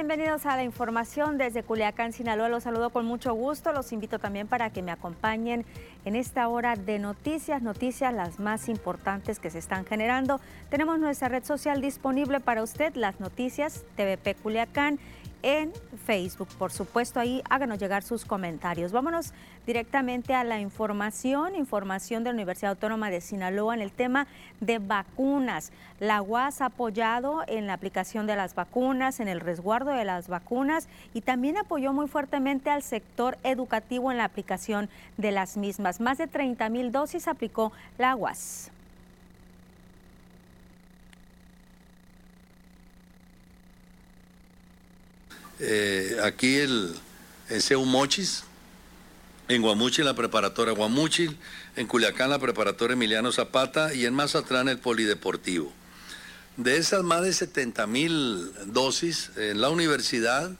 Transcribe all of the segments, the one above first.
bienvenidos a la información desde Culiacán, Sinaloa. Los saludo con mucho gusto. Los invito también para que me acompañen en esta hora de noticias, noticias las más importantes que se están generando. Tenemos nuestra red social disponible para usted, las noticias TVP Culiacán en Facebook. Por supuesto, ahí háganos llegar sus comentarios. Vámonos directamente a la información, información de la Universidad Autónoma de Sinaloa en el tema de vacunas. La UAS ha apoyado en la aplicación de las vacunas, en el resguardo de las vacunas y también apoyó muy fuertemente al sector educativo en la aplicación de las mismas. Más de 30 mil dosis aplicó la UAS. Eh, aquí el, en Seu Mochis, en Guamuchil la preparatoria Guamuchil, en Culiacán la preparatoria Emiliano Zapata y en Mazatlán el Polideportivo. De esas más de 70 mil dosis, en la universidad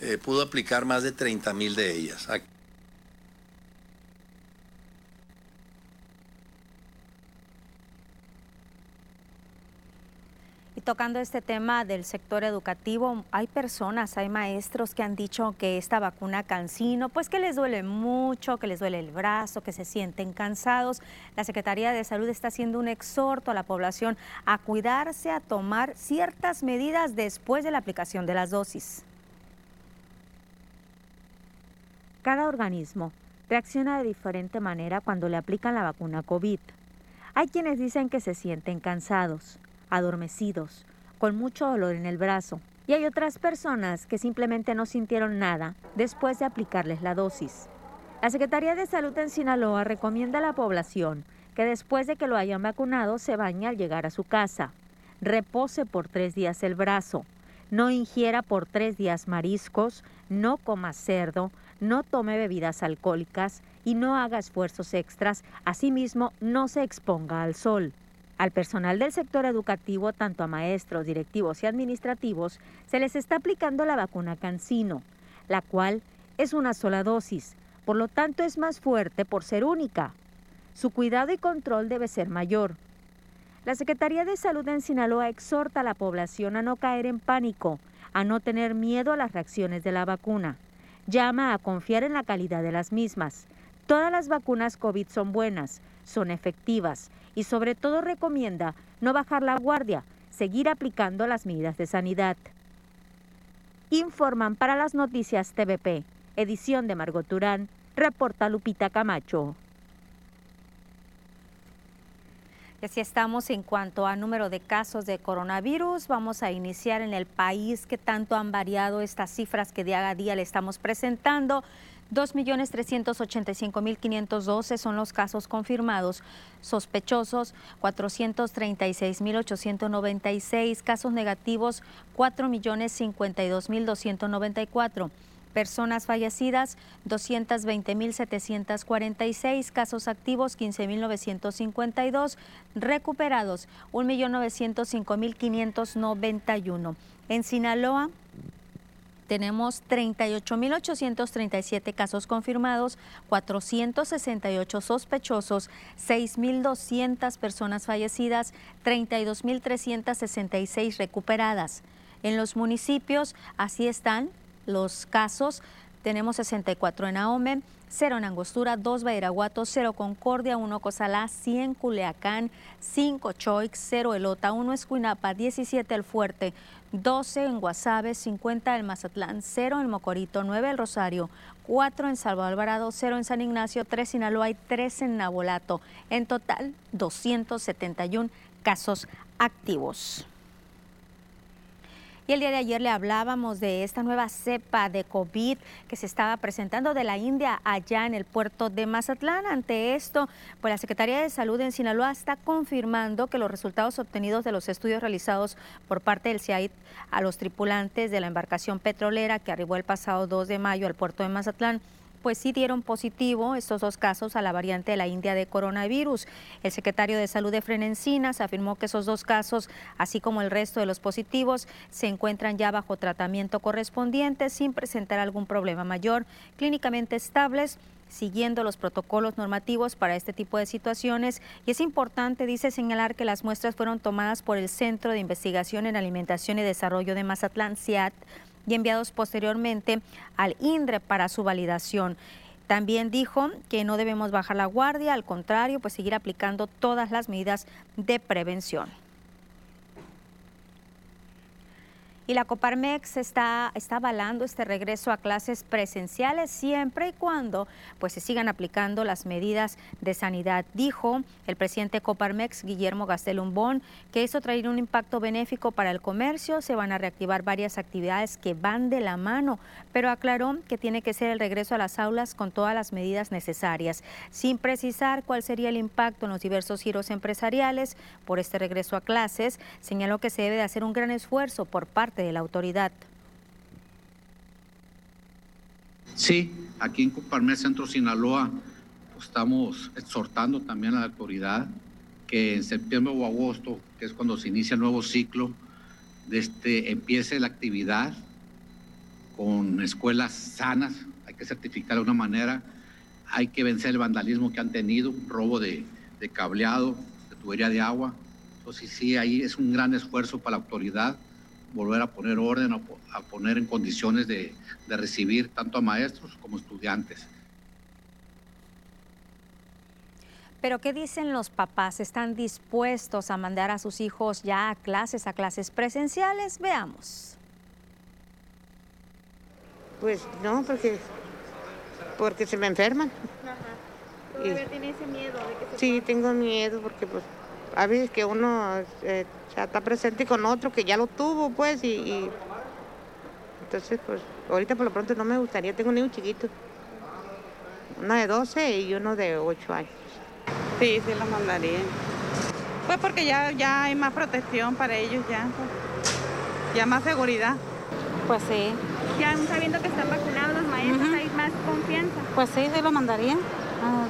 eh, pudo aplicar más de 30 mil de ellas. Tocando este tema del sector educativo, hay personas, hay maestros que han dicho que esta vacuna cancino, pues que les duele mucho, que les duele el brazo, que se sienten cansados. La Secretaría de Salud está haciendo un exhorto a la población a cuidarse, a tomar ciertas medidas después de la aplicación de las dosis. Cada organismo reacciona de diferente manera cuando le aplican la vacuna COVID. Hay quienes dicen que se sienten cansados, adormecidos, con mucho dolor en el brazo. Y hay otras personas que simplemente no sintieron nada después de aplicarles la dosis. La Secretaría de Salud en Sinaloa recomienda a la población que después de que lo hayan vacunado se bañe al llegar a su casa. Repose por tres días el brazo. No ingiera por tres días mariscos, no coma cerdo, no tome bebidas alcohólicas y no haga esfuerzos extras. Asimismo, no se exponga al sol. Al personal del sector educativo, tanto a maestros, directivos y administrativos, se les está aplicando la vacuna Cancino, la cual es una sola dosis, por lo tanto es más fuerte por ser única. Su cuidado y control debe ser mayor. La Secretaría de Salud en Sinaloa exhorta a la población a no caer en pánico, a no tener miedo a las reacciones de la vacuna. Llama a confiar en la calidad de las mismas. Todas las vacunas COVID son buenas, son efectivas y sobre todo recomienda no bajar la guardia, seguir aplicando las medidas de sanidad. Informan para las noticias TVP, edición de Margot Turán, reporta Lupita Camacho. Y así estamos en cuanto a número de casos de coronavirus. Vamos a iniciar en el país que tanto han variado estas cifras que día a día le estamos presentando. 2.385.512 son los casos confirmados, sospechosos 436.896, casos negativos 4.052.294 personas fallecidas 220.746, casos activos 15.952, recuperados 1.905.591. En Sinaloa tenemos 38.837 casos confirmados, 468 sospechosos, 6.200 personas fallecidas, 32.366 recuperadas. En los municipios, así están los casos. Tenemos 64 en Ahome, 0 en Angostura, 2 Bairaguato, 0 Concordia, 1 Cozalá, 100 Culeacán, 5 Choix, 0 Elota, 1 Escuinapa, 17 El Fuerte, 12 en Guasave, 50 en Mazatlán, 0 en Mocorito, 9 El Rosario, 4 en Salvo Alvarado, 0 en San Ignacio, 3 en Sinaloa y 3 en Nabolato. En total, 271 casos activos. Y el día de ayer le hablábamos de esta nueva cepa de COVID que se estaba presentando de la India allá en el puerto de Mazatlán. Ante esto, pues la Secretaría de Salud en Sinaloa está confirmando que los resultados obtenidos de los estudios realizados por parte del CIAID a los tripulantes de la embarcación petrolera que arribó el pasado 2 de mayo al puerto de Mazatlán pues sí dieron positivo estos dos casos a la variante de la India de coronavirus. El secretario de Salud de Frenencinas afirmó que esos dos casos, así como el resto de los positivos, se encuentran ya bajo tratamiento correspondiente sin presentar algún problema mayor, clínicamente estables siguiendo los protocolos normativos para este tipo de situaciones y es importante, dice, señalar que las muestras fueron tomadas por el Centro de Investigación en Alimentación y Desarrollo de Mazatlán, CIAT, y enviados posteriormente al INDRE para su validación. También dijo que no debemos bajar la guardia, al contrario, pues seguir aplicando todas las medidas de prevención. Y la Coparmex está, está avalando este regreso a clases presenciales siempre y cuando pues, se sigan aplicando las medidas de sanidad. Dijo el presidente Coparmex, Guillermo Gastelumbón, que eso traerá un impacto benéfico para el comercio. Se van a reactivar varias actividades que van de la mano, pero aclaró que tiene que ser el regreso a las aulas con todas las medidas necesarias, sin precisar cuál sería el impacto en los diversos giros empresariales por este regreso a clases. Señaló que se debe de hacer un gran esfuerzo por parte de la autoridad. Sí, aquí en Coparmex Centro Sinaloa pues, estamos exhortando también a la autoridad que en septiembre o agosto, que es cuando se inicia el nuevo ciclo, este, empiece la actividad con escuelas sanas, hay que certificar de una manera, hay que vencer el vandalismo que han tenido, robo de, de cableado, de tubería de agua. Entonces sí, ahí es un gran esfuerzo para la autoridad volver a poner orden, a, poner en condiciones de, de recibir tanto a maestros como estudiantes. Pero ¿qué dicen los papás? ¿Están dispuestos a mandar a sus hijos ya a clases, a clases presenciales? Veamos. Pues no, porque, porque se me enferman. Ajá. tiene ese miedo de que se Sí, tengo miedo porque pues a veces que uno eh, está presente con otro que ya lo tuvo, pues, y, entonces, pues, ahorita por lo pronto no me gustaría, tengo un niño chiquito, una de 12 y uno de 8 años. Sí, sí lo mandaría. Pues porque ya, ya hay más protección para ellos, ya, pues, ya más seguridad. Pues sí. Ya sabiendo que están vacunados los maestros, hay más confianza. Pues sí, sí lo mandaría. Ah,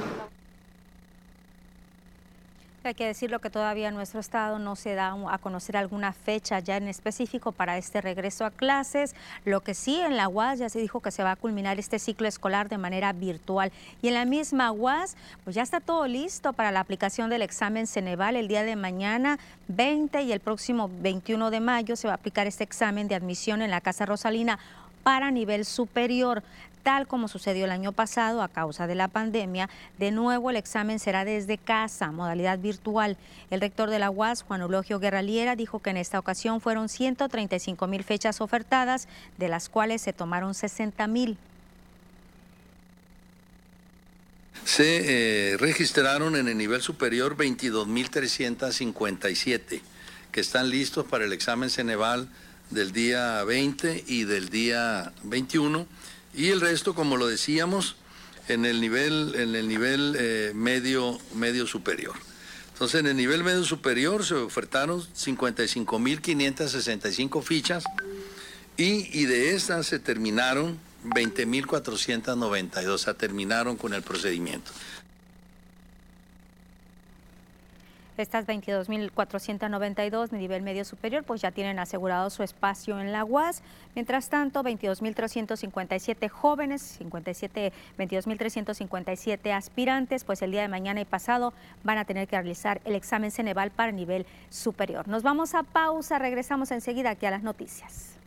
hay que decirlo que todavía nuestro estado no se da a conocer alguna fecha ya en específico para este regreso a clases. Lo que sí en la UAS ya se dijo que se va a culminar este ciclo escolar de manera virtual. Y en la misma UAS, pues ya está todo listo para la aplicación del examen Ceneval el día de mañana 20 y el próximo 21 de mayo se va a aplicar este examen de admisión en la Casa Rosalina para nivel superior. Tal como sucedió el año pasado a causa de la pandemia, de nuevo el examen será desde casa, modalidad virtual. El rector de la UAS, Juan Eulogio Guerraliera, dijo que en esta ocasión fueron 135 mil fechas ofertadas, de las cuales se tomaron 60 mil. Se eh, registraron en el nivel superior 22.357 que están listos para el examen Ceneval del día 20 y del día 21 y el resto, como lo decíamos, en el nivel, en el nivel eh, medio, medio superior. Entonces, en el nivel medio superior se ofertaron 55.565 fichas y, y de estas se terminaron 20.492, o sea, terminaron con el procedimiento. Estas 22.492 de nivel medio superior pues ya tienen asegurado su espacio en la UAS. Mientras tanto, 22.357 jóvenes, 57, 22.357 aspirantes, pues el día de mañana y pasado van a tener que realizar el examen Ceneval para nivel superior. Nos vamos a pausa, regresamos enseguida aquí a las noticias.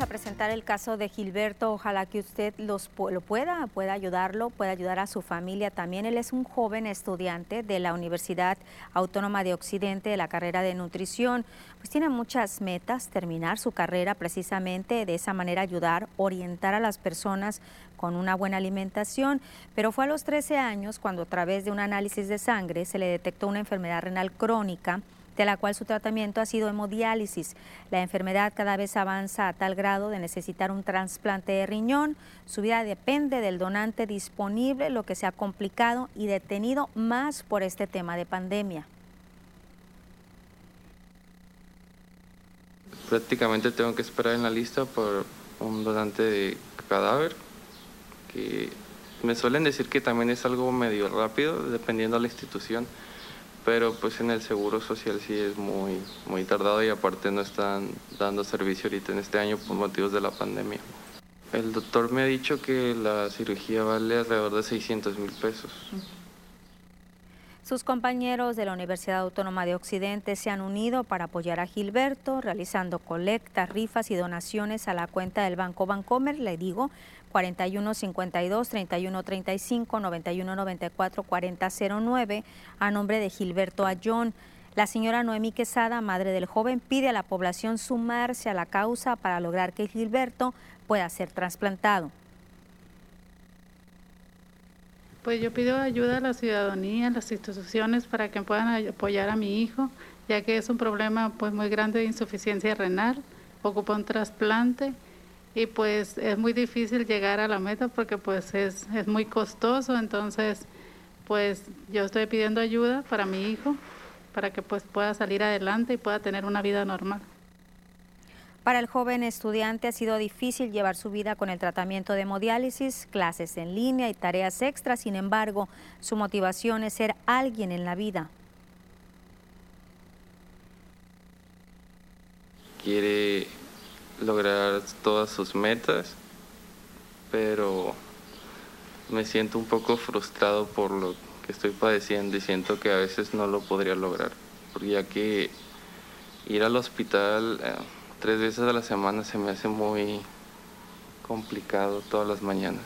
A presentar el caso de Gilberto. Ojalá que usted los, lo pueda, pueda ayudarlo, pueda ayudar a su familia también. Él es un joven estudiante de la Universidad Autónoma de Occidente de la carrera de nutrición. Pues tiene muchas metas, terminar su carrera precisamente de esa manera ayudar, orientar a las personas con una buena alimentación, pero fue a los 13 años cuando a través de un análisis de sangre se le detectó una enfermedad renal crónica de la cual su tratamiento ha sido hemodiálisis. La enfermedad cada vez avanza a tal grado de necesitar un trasplante de riñón. Su vida depende del donante disponible, lo que se ha complicado y detenido más por este tema de pandemia. Prácticamente tengo que esperar en la lista por un donante de cadáver, que me suelen decir que también es algo medio rápido, dependiendo de la institución pero pues en el seguro social sí es muy, muy tardado y aparte no están dando servicio ahorita en este año por motivos de la pandemia. El doctor me ha dicho que la cirugía vale alrededor de 600 mil pesos. Sus compañeros de la Universidad Autónoma de Occidente se han unido para apoyar a Gilberto, realizando colectas, rifas y donaciones a la cuenta del Banco Bancomer, le digo, 4152 3135 9194 4009 a nombre de Gilberto Ayón. La señora Noemí Quesada, madre del joven, pide a la población sumarse a la causa para lograr que Gilberto pueda ser trasplantado. Pues yo pido ayuda a la ciudadanía, a las instituciones para que puedan apoyar a mi hijo, ya que es un problema pues muy grande de insuficiencia renal, ocupa un trasplante y pues es muy difícil llegar a la meta porque pues es, es muy costoso, entonces pues yo estoy pidiendo ayuda para mi hijo para que pues pueda salir adelante y pueda tener una vida normal. Para el joven estudiante ha sido difícil llevar su vida con el tratamiento de hemodiálisis, clases en línea y tareas extras. Sin embargo, su motivación es ser alguien en la vida. Quiere lograr todas sus metas, pero me siento un poco frustrado por lo que estoy padeciendo y siento que a veces no lo podría lograr, ya que ir al hospital... Eh, tres veces a la semana se me hace muy complicado todas las mañanas.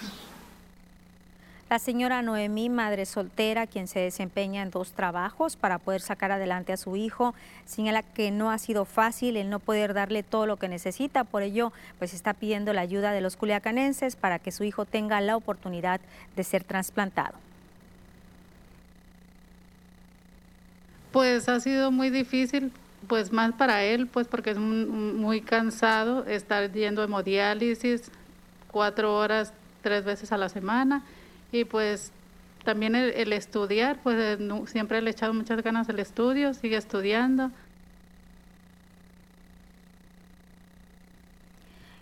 La señora Noemí, madre soltera, quien se desempeña en dos trabajos para poder sacar adelante a su hijo, señala que no ha sido fácil el no poder darle todo lo que necesita, por ello pues está pidiendo la ayuda de los culiacanenses para que su hijo tenga la oportunidad de ser trasplantado. Pues ha sido muy difícil pues más para él, pues porque es muy cansado estar yendo hemodiálisis cuatro horas, tres veces a la semana y pues también el, estudiar, pues siempre le he echado muchas ganas al estudio, sigue estudiando.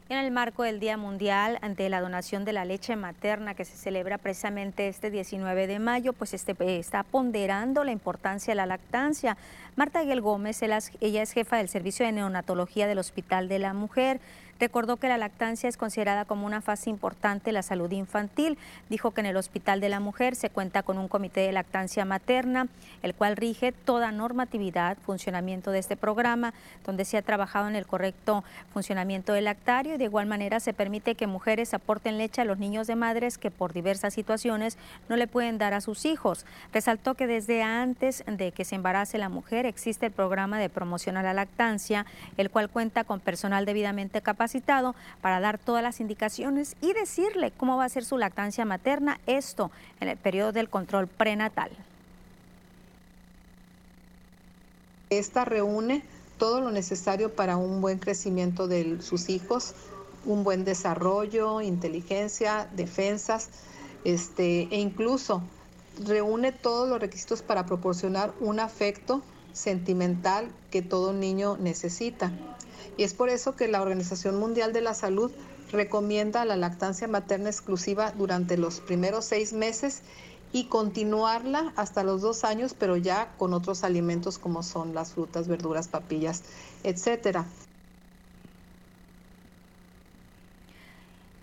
En el marco del Día Mundial de la Donación de la Leche Materna que se celebra precisamente este 19 de mayo, pues este, está ponderando la importancia de la lactancia. Marta Aguel Gómez, ella es jefa del Servicio de Neonatología del Hospital de la Mujer. Recordó que la lactancia es considerada como una fase importante de la salud infantil. Dijo que en el Hospital de la Mujer se cuenta con un comité de lactancia materna, el cual rige toda normatividad, funcionamiento de este programa, donde se ha trabajado en el correcto funcionamiento del lactario y de igual manera se permite que mujeres aporten leche a los niños de madres que por diversas situaciones no le pueden dar a sus hijos. Resaltó que desde antes de que se embarace la mujer existe el programa de promoción a la lactancia, el cual cuenta con personal debidamente capacitado para dar todas las indicaciones y decirle cómo va a ser su lactancia materna, esto en el periodo del control prenatal. Esta reúne todo lo necesario para un buen crecimiento de sus hijos, un buen desarrollo, inteligencia, defensas, este, e incluso reúne todos los requisitos para proporcionar un afecto sentimental que todo niño necesita. Y es por eso que la Organización Mundial de la Salud recomienda la lactancia materna exclusiva durante los primeros seis meses y continuarla hasta los dos años, pero ya con otros alimentos como son las frutas, verduras, papillas, etcétera.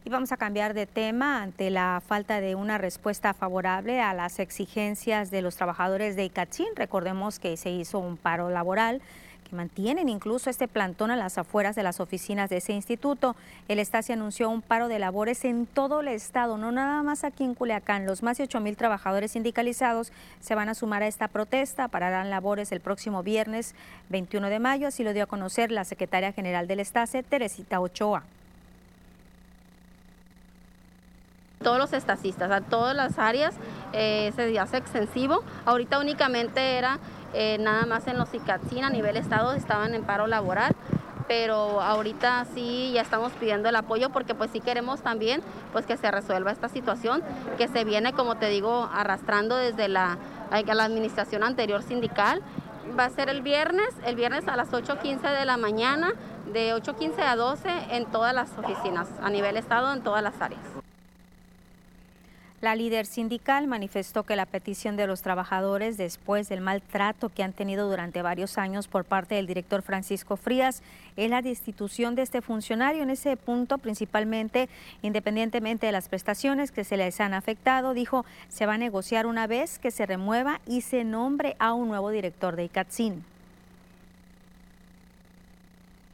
Y vamos a cambiar de tema ante la falta de una respuesta favorable a las exigencias de los trabajadores de ICATSIN. Recordemos que se hizo un paro laboral mantienen incluso este plantón a las afueras de las oficinas de ese instituto. El Estasi anunció un paro de labores en todo el estado, no nada más aquí en Culiacán. Los más de 8 mil trabajadores sindicalizados se van a sumar a esta protesta, pararán labores el próximo viernes 21 de mayo, así lo dio a conocer la secretaria general del Estase, Teresita Ochoa. todos los estacistas, a todas las áreas eh, se hace extensivo. Ahorita únicamente era eh, nada más en los ICATSIN a nivel estado estaban en paro laboral, pero ahorita sí ya estamos pidiendo el apoyo porque pues sí queremos también pues que se resuelva esta situación que se viene como te digo arrastrando desde la, la administración anterior sindical. Va a ser el viernes, el viernes a las 8.15 de la mañana, de 8.15 a 12 en todas las oficinas, a nivel estado, en todas las áreas. La líder sindical manifestó que la petición de los trabajadores después del maltrato que han tenido durante varios años por parte del director Francisco Frías es la destitución de este funcionario en ese punto principalmente independientemente de las prestaciones que se les han afectado, dijo se va a negociar una vez que se remueva y se nombre a un nuevo director de ICATSIN.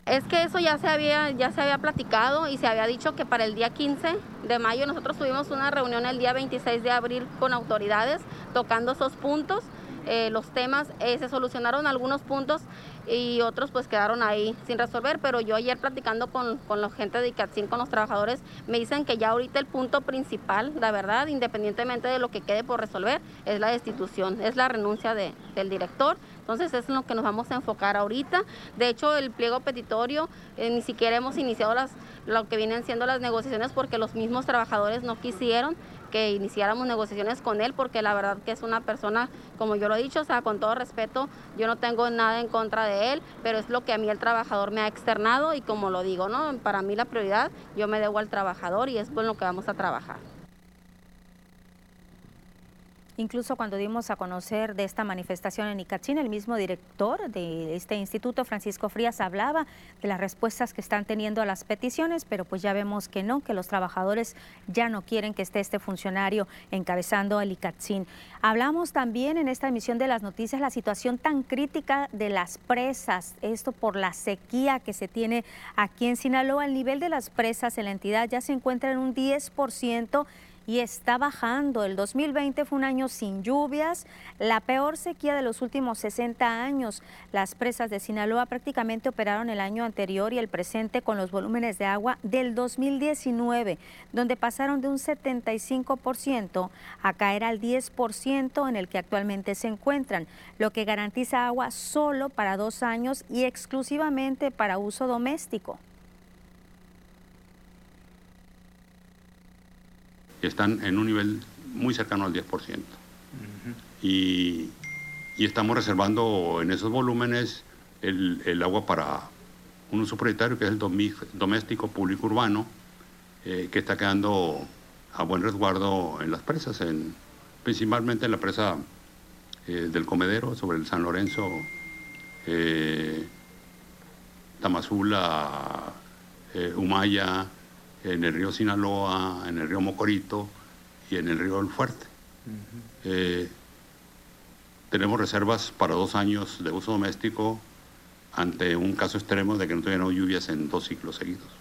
Es que eso ya se había ya se había platicado y se había dicho que para el día 15 de mayo nosotros tuvimos una reunión el día 26 de abril con autoridades tocando esos puntos, eh, los temas, eh, se solucionaron algunos puntos y otros pues quedaron ahí sin resolver, pero yo ayer platicando con, con la gente de ICATSIN, con los trabajadores, me dicen que ya ahorita el punto principal, la verdad, independientemente de lo que quede por resolver, es la destitución, es la renuncia de, del director entonces es en lo que nos vamos a enfocar ahorita. De hecho, el pliego petitorio eh, ni siquiera hemos iniciado las, lo que vienen siendo las negociaciones porque los mismos trabajadores no quisieron que iniciáramos negociaciones con él porque la verdad que es una persona, como yo lo he dicho, o sea, con todo respeto, yo no tengo nada en contra de él, pero es lo que a mí el trabajador me ha externado y como lo digo, ¿no? Para mí la prioridad, yo me debo al trabajador y es con lo que vamos a trabajar. Incluso cuando dimos a conocer de esta manifestación en Icachín, el mismo director de este instituto, Francisco Frías, hablaba de las respuestas que están teniendo a las peticiones, pero pues ya vemos que no, que los trabajadores ya no quieren que esté este funcionario encabezando el Icachín. Hablamos también en esta emisión de las noticias la situación tan crítica de las presas, esto por la sequía que se tiene aquí en Sinaloa. El nivel de las presas en la entidad ya se encuentra en un 10% y está bajando. El 2020 fue un año sin lluvias, la peor sequía de los últimos 60 años. Las presas de Sinaloa prácticamente operaron el año anterior y el presente con los volúmenes de agua del 2019, donde pasaron de un 75% a caer al 10% en el que actualmente se encuentran, lo que garantiza agua solo para dos años y exclusivamente para uso doméstico. Están en un nivel muy cercano al 10%. y, y, estamos reservando en esos volúmenes el, el, agua para un uso prioritario que es el doméstico público urbano, eh, que está quedando a buen resguardo en las presas, en, principalmente en la presa eh, del Comedero, sobre el San Lorenzo, eh, Tamazula, Humaya, en el río Sinaloa, en el río Mocorito y en el río El Fuerte. Eh, tenemos reservas para dos años de uso doméstico ante un caso extremo de que no tuvieran lluvias en dos ciclos seguidos.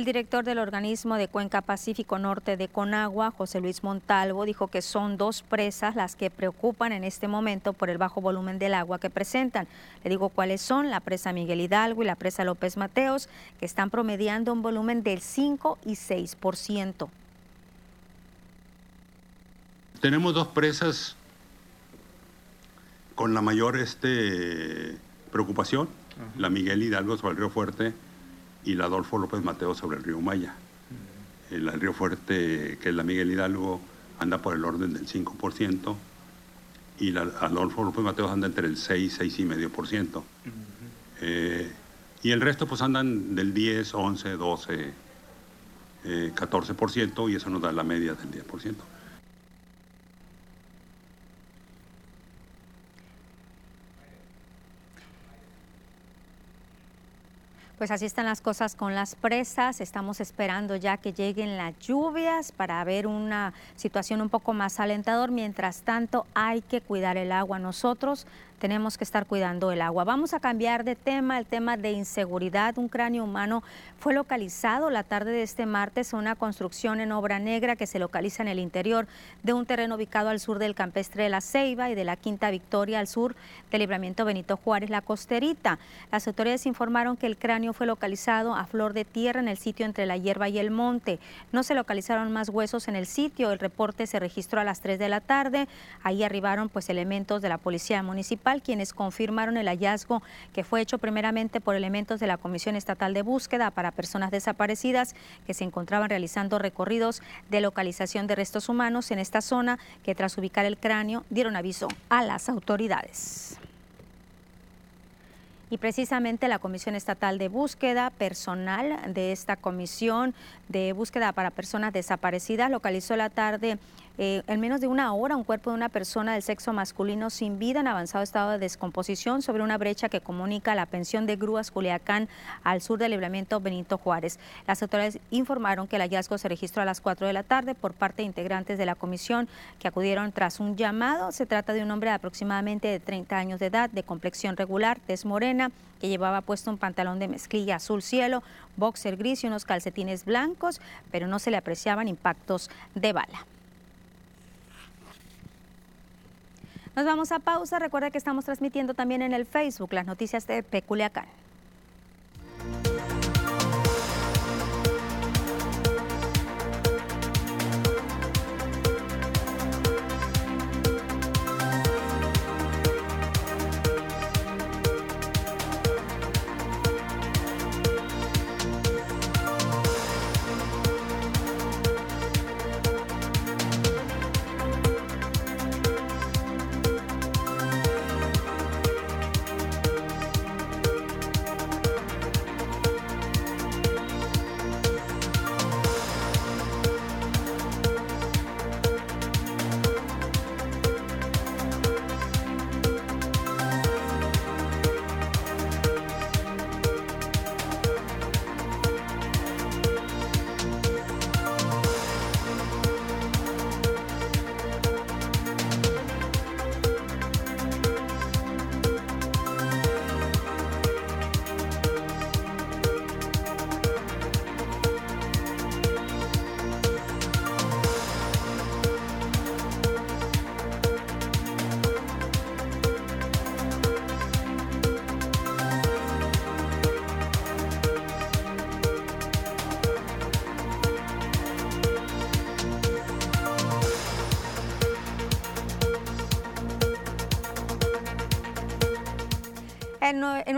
El director del organismo de Cuenca Pacífico Norte de Conagua, José Luis Montalvo, dijo que son dos presas las que preocupan en este momento por el bajo volumen del agua que presentan. Le digo cuáles son, la presa Miguel Hidalgo y la presa López Mateos, que están promediando un volumen del 5 y 6%. Tenemos dos presas con la mayor este, preocupación, la Miguel Hidalgo sobre el Río Fuerte y la Adolfo López Mateo sobre el río Maya. El, río Fuerte, que es la Miguel Hidalgo, anda por el orden del 5% y la Adolfo López Mateo anda entre el 6, 6,5%. Eh, y el resto pues andan del 10, 11, 12, 14% y eso nos da la media del 10%. Pues así están las cosas con las presas. Estamos esperando ya que lleguen las lluvias para ver una situación un poco más alentador. Mientras tanto, hay que cuidar el agua. Nosotros tenemos que estar cuidando el agua. Vamos a cambiar de tema, el tema de inseguridad. Un cráneo humano fue localizado la tarde de este martes en una construcción en obra negra que se localiza en el interior de un terreno ubicado al sur del campestre de la Ceiba y de la Quinta Victoria al sur del libramiento Benito Juárez, la costerita. Las autoridades informaron que el cráneo fue localizado a flor de tierra en el sitio entre la hierba y el monte. No se localizaron más huesos en el sitio. El reporte se registró a las 3 de la tarde. Ahí arribaron pues elementos de la policía municipal quienes confirmaron el hallazgo que fue hecho primeramente por elementos de la Comisión Estatal de Búsqueda para Personas Desaparecidas que se encontraban realizando recorridos de localización de restos humanos en esta zona que tras ubicar el cráneo dieron aviso a las autoridades. Y precisamente la Comisión Estatal de Búsqueda, personal de esta Comisión de Búsqueda para Personas Desaparecidas, localizó la tarde eh, en menos de una hora un cuerpo de una persona del sexo masculino sin vida en avanzado estado de descomposición sobre una brecha que comunica la pensión de grúas Culiacán al sur del libramiento Benito Juárez. Las autoridades informaron que el hallazgo se registró a las 4 de la tarde por parte de integrantes de la comisión que acudieron tras un llamado. Se trata de un hombre de aproximadamente de 30 años de edad, de complexión regular, tez morena, que llevaba puesto un pantalón de mezclilla azul cielo, boxer gris y unos calcetines blancos, pero no se le apreciaban impactos de bala. Nos vamos a pausa. Recuerda que estamos transmitiendo también en el Facebook las noticias de Peculiacán.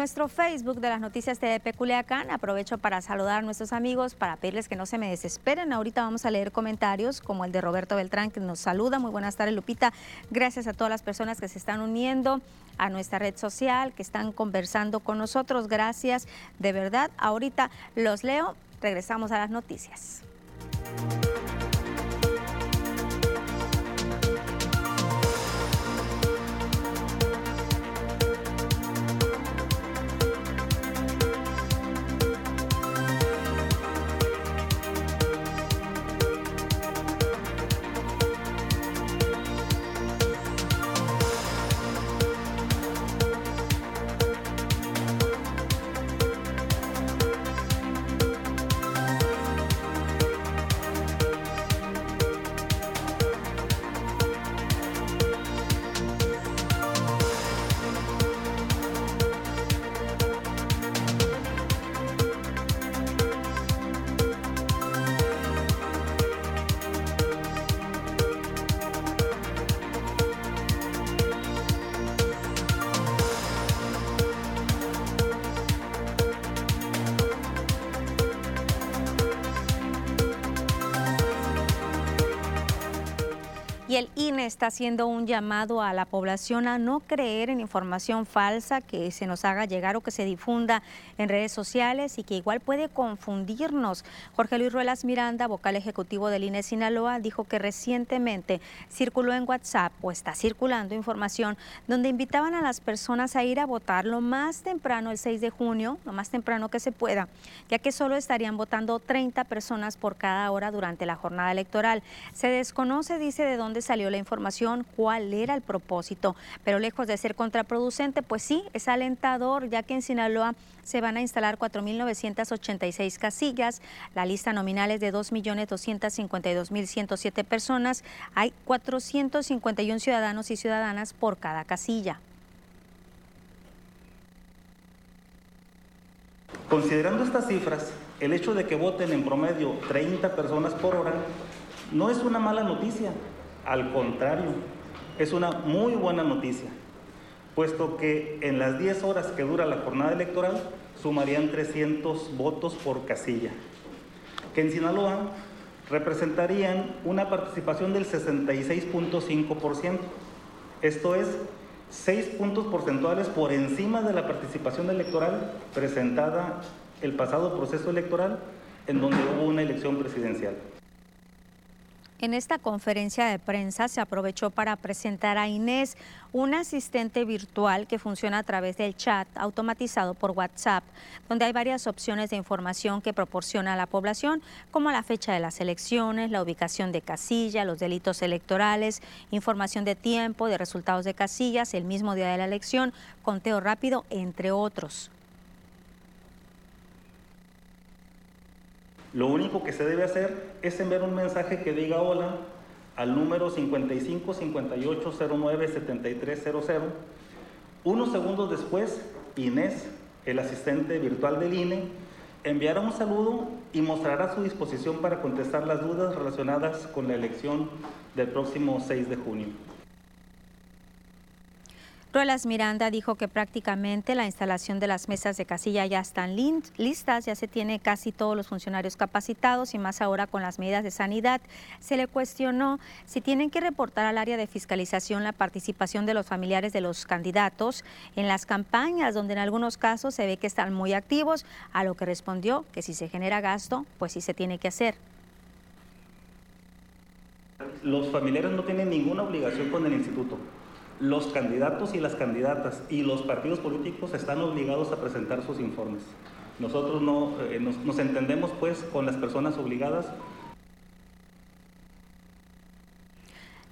Nuestro Facebook de las noticias de Peculiacán aprovecho para saludar a nuestros amigos, para pedirles que no se me desesperen. Ahorita vamos a leer comentarios como el de Roberto Beltrán que nos saluda. Muy buenas tardes Lupita. Gracias a todas las personas que se están uniendo a nuestra red social, que están conversando con nosotros. Gracias de verdad. Ahorita los leo. Regresamos a las noticias. Está haciendo un llamado a la población a no creer en información falsa que se nos haga llegar o que se difunda en redes sociales y que igual puede confundirnos. Jorge Luis Ruelas Miranda, vocal ejecutivo del INE Sinaloa, dijo que recientemente circuló en WhatsApp o está circulando información donde invitaban a las personas a ir a votar lo más temprano, el 6 de junio, lo más temprano que se pueda, ya que solo estarían votando 30 personas por cada hora durante la jornada electoral. Se desconoce, dice, de dónde salió la información cuál era el propósito, pero lejos de ser contraproducente, pues sí, es alentador, ya que en Sinaloa se van a instalar 4.986 casillas, la lista nominal es de 2.252.107 personas, hay 451 ciudadanos y ciudadanas por cada casilla. Considerando estas cifras, el hecho de que voten en promedio 30 personas por hora no es una mala noticia, al contrario, es una muy buena noticia, puesto que en las 10 horas que dura la jornada electoral sumarían 300 votos por casilla, que en Sinaloa representarían una participación del 66.5%. Esto es 6 puntos porcentuales por encima de la participación electoral presentada el pasado proceso electoral en donde hubo una elección presidencial. En esta conferencia de prensa se aprovechó para presentar a Inés, un asistente virtual que funciona a través del chat automatizado por WhatsApp, donde hay varias opciones de información que proporciona a la población, como la fecha de las elecciones, la ubicación de casilla, los delitos electorales, información de tiempo, de resultados de casillas, el mismo día de la elección, conteo rápido, entre otros. Lo único que se debe hacer es enviar un mensaje que diga hola al número 55 58 09 7300. Unos segundos después, Inés, el asistente virtual del INE, enviará un saludo y mostrará su disposición para contestar las dudas relacionadas con la elección del próximo 6 de junio. Ruelas Miranda dijo que prácticamente la instalación de las mesas de casilla ya están listas, ya se tiene casi todos los funcionarios capacitados y más ahora con las medidas de sanidad. Se le cuestionó si tienen que reportar al área de fiscalización la participación de los familiares de los candidatos en las campañas, donde en algunos casos se ve que están muy activos, a lo que respondió que si se genera gasto, pues sí se tiene que hacer. Los familiares no tienen ninguna obligación con el instituto los candidatos y las candidatas y los partidos políticos están obligados a presentar sus informes. Nosotros no eh, nos, entendemos pues con las personas obligadas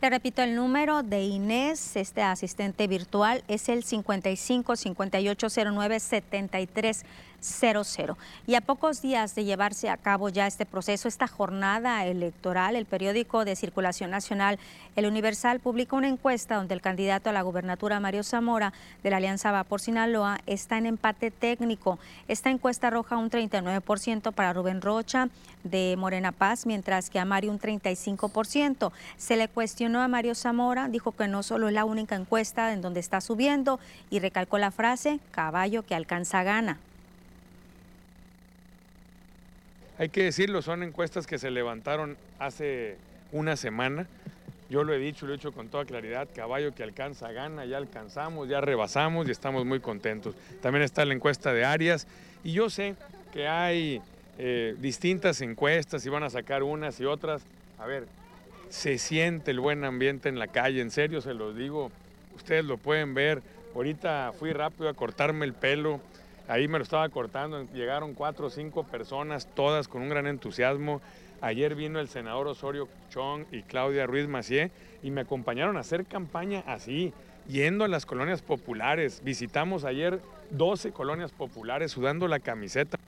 Le repito el número de Inés, este asistente virtual, es el 55 5809 73 00. Y a pocos días de llevarse a cabo ya este proceso, esta jornada electoral, el periódico de circulación nacional, El Universal, publica una encuesta donde el candidato a la gubernatura, Mario Zamora, de la Alianza Va por Sinaloa, está en empate técnico. Esta encuesta arroja un 39% para Rubén Rocha de Morena Paz, mientras que a Mario un 35%. Se le cuestionó a Mario Zamora, dijo que no solo es la única encuesta en donde está subiendo y recalcó la frase, caballo que alcanza gana. Hay que decirlo, son encuestas que se levantaron hace una semana. Yo lo he dicho, lo he dicho con toda claridad, caballo que alcanza gana, ya alcanzamos, ya rebasamos y estamos muy contentos. También está la encuesta de Arias y yo sé que hay eh, distintas encuestas y van a sacar unas y otras. A ver, se siente el buen ambiente en la calle, en serio se los digo, ustedes lo pueden ver. Ahorita fui rápido a cortarme el pelo, Ahí me lo estaba cortando, llegaron cuatro o cinco personas, todas con un gran entusiasmo. Ayer vino el senador Osorio Chong y Claudia Ruiz Macié y me acompañaron a hacer campaña así, yendo a las colonias populares. Visitamos ayer 12 colonias populares sudando la camiseta.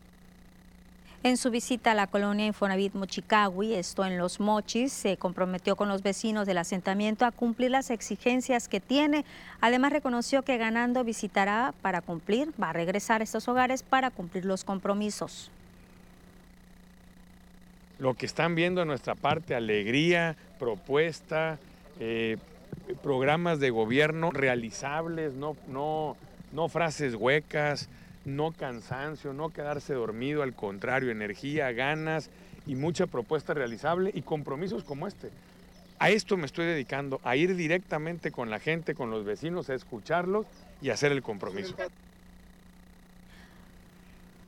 En su visita a la colonia Infonavit Mochicawi, esto en Los Mochis, se comprometió con los vecinos del asentamiento a cumplir las exigencias que tiene. Además, reconoció que ganando visitará para cumplir, va a regresar a estos hogares para cumplir los compromisos. Lo que están viendo en nuestra parte, alegría, propuesta, eh, programas de gobierno realizables, no, no, no frases huecas, no cansancio, no quedarse dormido, al contrario, energía, ganas y mucha propuesta realizable y compromisos como este. A esto me estoy dedicando, a ir directamente con la gente, con los vecinos, a escucharlos y hacer el compromiso.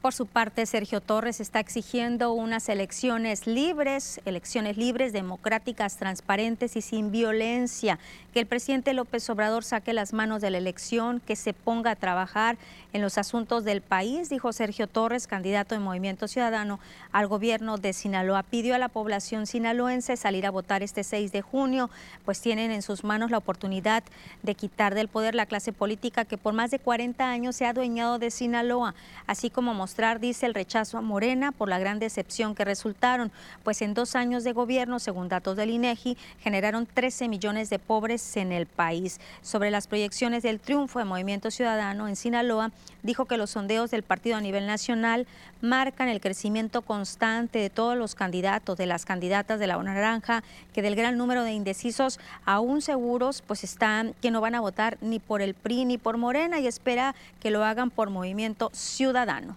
Por su parte, Sergio Torres está exigiendo unas elecciones libres, elecciones libres, democráticas, transparentes y sin violencia. Que el presidente López Obrador saque las manos de la elección, que se ponga a trabajar en los asuntos del país, dijo Sergio Torres, candidato de Movimiento Ciudadano al gobierno de Sinaloa. Pidió a la población sinaloense salir a votar este 6 de junio, pues tienen en sus manos la oportunidad de quitar del poder la clase política que por más de 40 años se ha adueñado de Sinaloa, así como mostrar dice, el rechazo a Morena por la gran decepción que resultaron, pues en dos años de gobierno, según datos del INEGI, generaron 13 millones de pobres en el país. Sobre las proyecciones del triunfo de Movimiento Ciudadano en Sinaloa, dijo que los sondeos del partido a nivel nacional marcan el crecimiento constante de todos los candidatos, de las candidatas de la Naranja, que del gran número de indecisos aún seguros, pues están que no van a votar ni por el PRI ni por Morena y espera que lo hagan por Movimiento Ciudadano.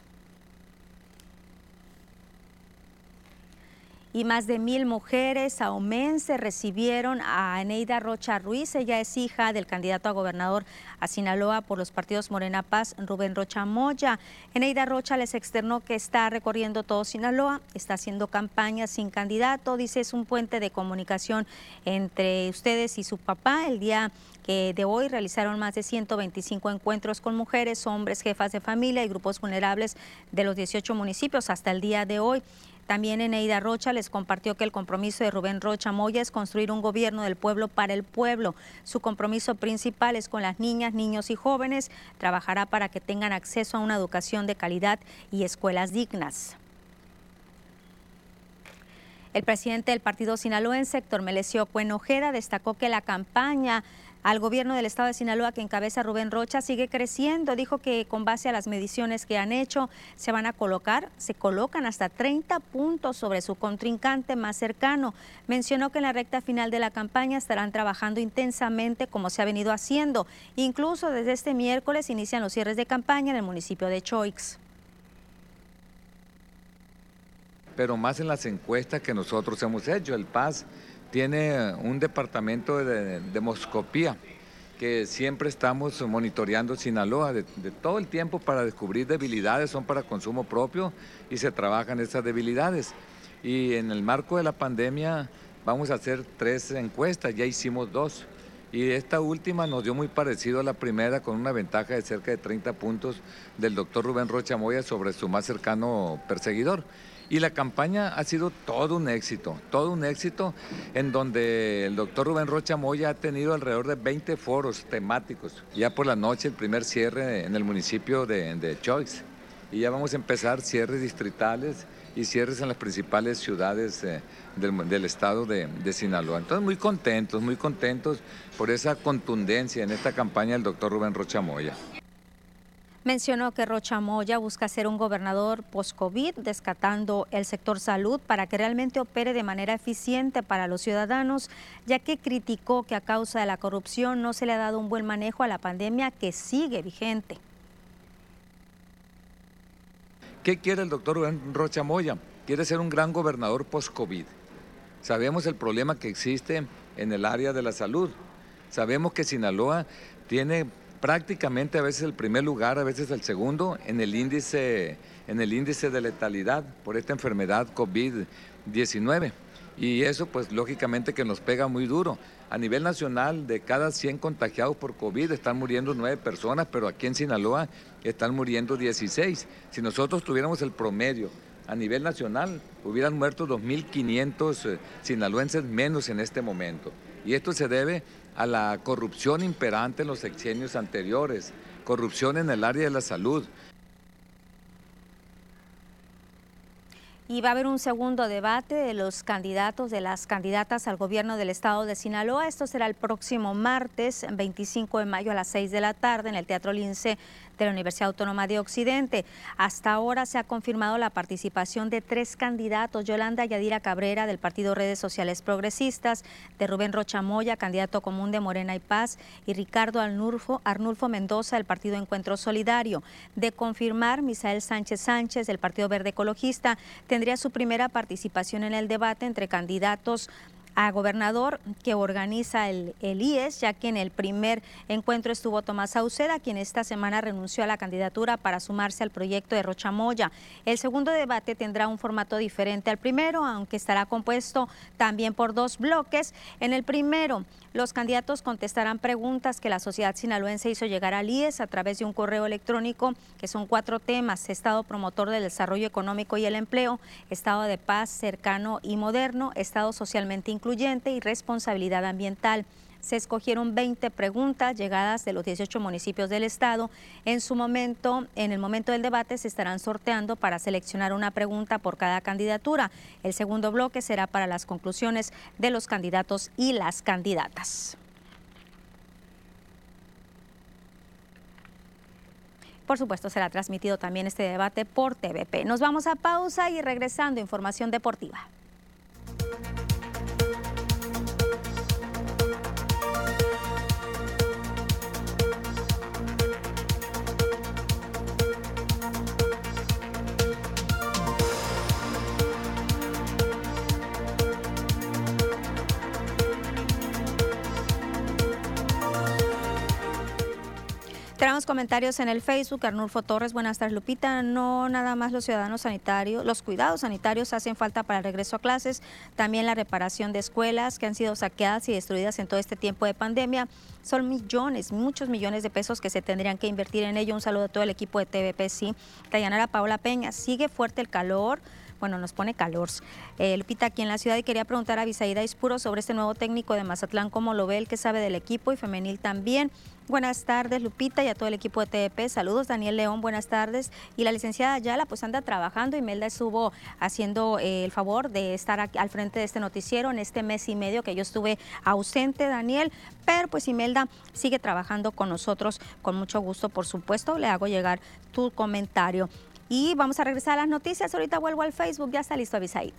Y más de mil mujeres aumense recibieron a Eneida Rocha Ruiz. Ella es hija del candidato a gobernador a Sinaloa por los partidos Morena Paz, Rubén Rocha Moya. Eneida Rocha les externó que está recorriendo todo Sinaloa, está haciendo campaña sin candidato. Dice es un puente de comunicación entre ustedes y su papá. El día de hoy realizaron más de 125 encuentros con mujeres, hombres, jefas de familia y grupos vulnerables de los 18 municipios hasta el día de hoy. También Eneida Rocha les compartió que el compromiso de Rubén Rocha Moya es construir un gobierno del pueblo para el pueblo. Su compromiso principal es con las niñas, niños y jóvenes. Trabajará para que tengan acceso a una educación de calidad y escuelas dignas. El presidente del partido sinaloense, Héctor Melesio Cuenojeda, destacó que la campaña al gobierno del estado de Sinaloa que encabeza Rubén Rocha sigue creciendo. Dijo que con base a las mediciones que han hecho se van a colocar, se colocan hasta 30 puntos sobre su contrincante más cercano. Mencionó que en la recta final de la campaña estarán trabajando intensamente como se ha venido haciendo. Incluso desde este miércoles inician los cierres de campaña en el municipio de Choix. Pero más en las encuestas que nosotros hemos hecho, el PAS tiene un departamento de demoscopía que siempre estamos monitoreando Sinaloa de, todo el tiempo para descubrir debilidades, son para consumo propio y se trabajan esas debilidades. Y en el marco de la pandemia vamos a hacer tres encuestas, ya hicimos dos. Y esta última nos dio muy parecido a la primera, con una ventaja de cerca de 30 puntos del doctor Rubén Rocha Moya sobre su más cercano perseguidor. Y la campaña ha sido todo un éxito, todo un éxito en donde el doctor Rubén Rocha Moya ha tenido alrededor de 20 foros temáticos. Ya por la noche el primer cierre en el municipio de, de Choice. Y ya vamos a empezar cierres distritales y cierres en las principales ciudades eh, del, estado de, de, Sinaloa. Entonces muy contentos, muy contentos por esa contundencia en esta campaña del doctor Rubén Rocha Moya. Mencionó que Rocha Moya busca ser un gobernador post-COVID, descatando el sector salud para que realmente opere de manera eficiente para los ciudadanos, ya que criticó que a causa de la corrupción no se le ha dado un buen manejo a la pandemia que sigue vigente. ¿Qué quiere el doctor Rocha Moya? Quiere ser un gran gobernador post-COVID. Sabemos el problema que existe en el área de la salud. Sabemos que Sinaloa tiene prácticamente a veces el primer lugar, a veces el segundo en el índice, en el índice de letalidad por esta enfermedad COVID-19. Y eso pues lógicamente que nos pega muy duro. A nivel nacional, de cada 100 contagiados por COVID están muriendo 9 personas, pero aquí en Sinaloa están muriendo 16. Si nosotros tuviéramos el promedio a nivel nacional, hubieran muerto 2.500 eh, sinaloenses menos en este momento. Y esto se debe a la corrupción imperante en los sexenios anteriores, corrupción en el área de la salud. Y va a haber un segundo debate de los candidatos, de las candidatas al gobierno del estado de Sinaloa. Esto será el próximo martes, 25 de mayo a las 6 de la tarde en el Teatro Lince de la Universidad Autónoma de Occidente. Hasta ahora se ha confirmado la participación de tres candidatos, Yolanda Yadira Cabrera del Partido Redes Sociales Progresistas, de Rubén Rocha Moya, candidato común de Morena y Paz, y Ricardo Arnulfo, Arnulfo Mendoza del Partido Encuentro Solidario. De confirmar, Misael Sánchez Sánchez del Partido Verde Ecologista tendría su primera participación en el debate entre candidatos a gobernador que organiza el, el IES, ya que en el primer encuentro estuvo Tomás Sauceda, quien esta semana renunció a la candidatura para sumarse al proyecto de Rochamoya. El segundo debate tendrá un formato diferente al primero, aunque estará compuesto también por dos bloques. En el primero, los candidatos contestarán preguntas que la sociedad sinaloense hizo llegar al IES a través de un correo electrónico, que son cuatro temas, Estado promotor del desarrollo económico y el empleo, Estado de paz cercano y moderno, Estado socialmente incluyente y responsabilidad ambiental. Se escogieron 20 preguntas llegadas de los 18 municipios del estado. En su momento, en el momento del debate, se estarán sorteando para seleccionar una pregunta por cada candidatura. El segundo bloque será para las conclusiones de los candidatos y las candidatas. Por supuesto, será transmitido también este debate por TVP. Nos vamos a pausa y regresando, información deportiva. Tenemos comentarios en el Facebook. Arnulfo Torres, buenas tardes, Lupita. No nada más los ciudadanos sanitarios, los cuidados sanitarios hacen falta para el regreso a clases, también la reparación de escuelas que han sido saqueadas y destruidas en todo este tiempo de pandemia. Son millones, muchos millones de pesos que se tendrían que invertir en ello. Un saludo a todo el equipo de TVP, sí. Dayanara Paola Peña, sigue fuerte el calor bueno, nos pone calor. Eh, Lupita, aquí en la ciudad, y quería preguntar a Visaída Ispuro sobre este nuevo técnico de Mazatlán, cómo lo ve, el que sabe del equipo y femenil también. Buenas tardes, Lupita, y a todo el equipo de TDP. Saludos, Daniel León, buenas tardes. Y la licenciada Ayala, pues anda trabajando. Imelda estuvo haciendo eh, el favor de estar aquí al frente de este noticiero en este mes y medio que yo estuve ausente, Daniel. Pero pues Imelda sigue trabajando con nosotros con mucho gusto, por supuesto. Le hago llegar tu comentario. Y vamos a regresar a las noticias. Ahorita vuelvo al Facebook. Ya está listo Avisaid.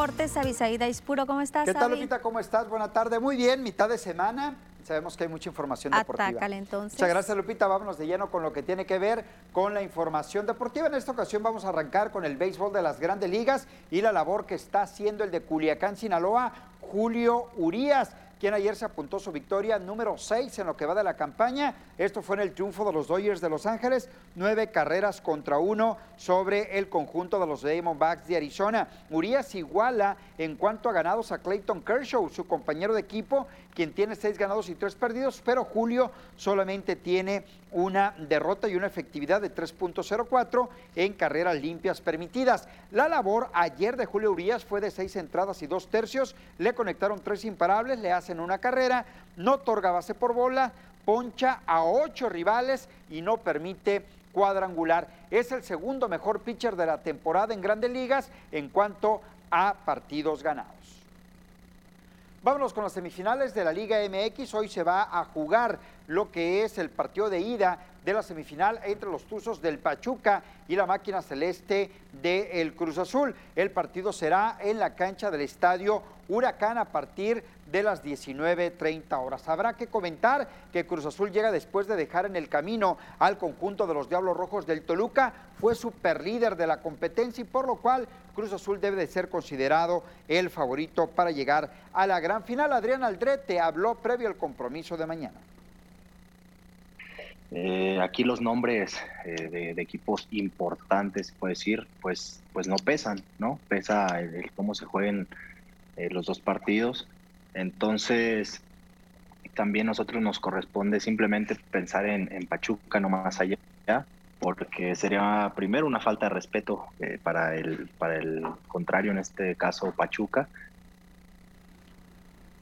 Deportes, Avisaída Ispuro, ¿cómo estás? ¿Qué tal? Lupita? ¿Cómo estás? Buena tarde. Muy bien, mitad de semana. Sabemos que hay mucha información deportiva. Atácale entonces. Muchas gracias, Lupita. Vámonos de lleno con lo que tiene que ver con la información deportiva. En esta ocasión vamos a arrancar con el béisbol de las grandes ligas y la labor que está haciendo el de Culiacán, Sinaloa, Julio Urías quien ayer se apuntó su victoria número 6 en lo que va de la campaña. Esto fue en el triunfo de los Dodgers de Los Ángeles, nueve carreras contra uno sobre el conjunto de los Diamondbacks de Arizona. Urias iguala en cuanto a ganados a Clayton Kershaw, su compañero de equipo, quien tiene seis ganados y tres perdidos, pero Julio solamente tiene una derrota y una efectividad de 3.04 en carreras limpias permitidas. La labor ayer de Julio Urias fue de seis entradas y dos tercios, le conectaron tres imparables, le hacen una carrera, no otorga base por bola, poncha a ocho rivales y no permite cuadrangular. Es el segundo mejor pitcher de la temporada en grandes ligas en cuanto a partidos ganados. Vámonos con las semifinales de la Liga MX. Hoy se va a jugar lo que es el partido de ida de la semifinal entre los Tuzos del Pachuca y la máquina celeste del Cruz Azul. El partido será en la cancha del estadio Huracán a partir de las 19.30 horas. Habrá que comentar que Cruz Azul llega después de dejar en el camino al conjunto de los Diablos Rojos del Toluca, fue superlíder de la competencia y por lo cual Cruz Azul debe de ser considerado el favorito para llegar a la gran final. Adrián Aldrete habló previo al compromiso de mañana. Eh, aquí los nombres eh, de, equipos importantes, puede decir, pues, pues no pesan, ¿no? Pesa el, cómo se jueguen eh, los dos partidos. Entonces, también nosotros nos corresponde simplemente pensar en, Pachuca, no más allá, porque sería primero una falta de respeto para, el, para el contrario, en este caso Pachuca,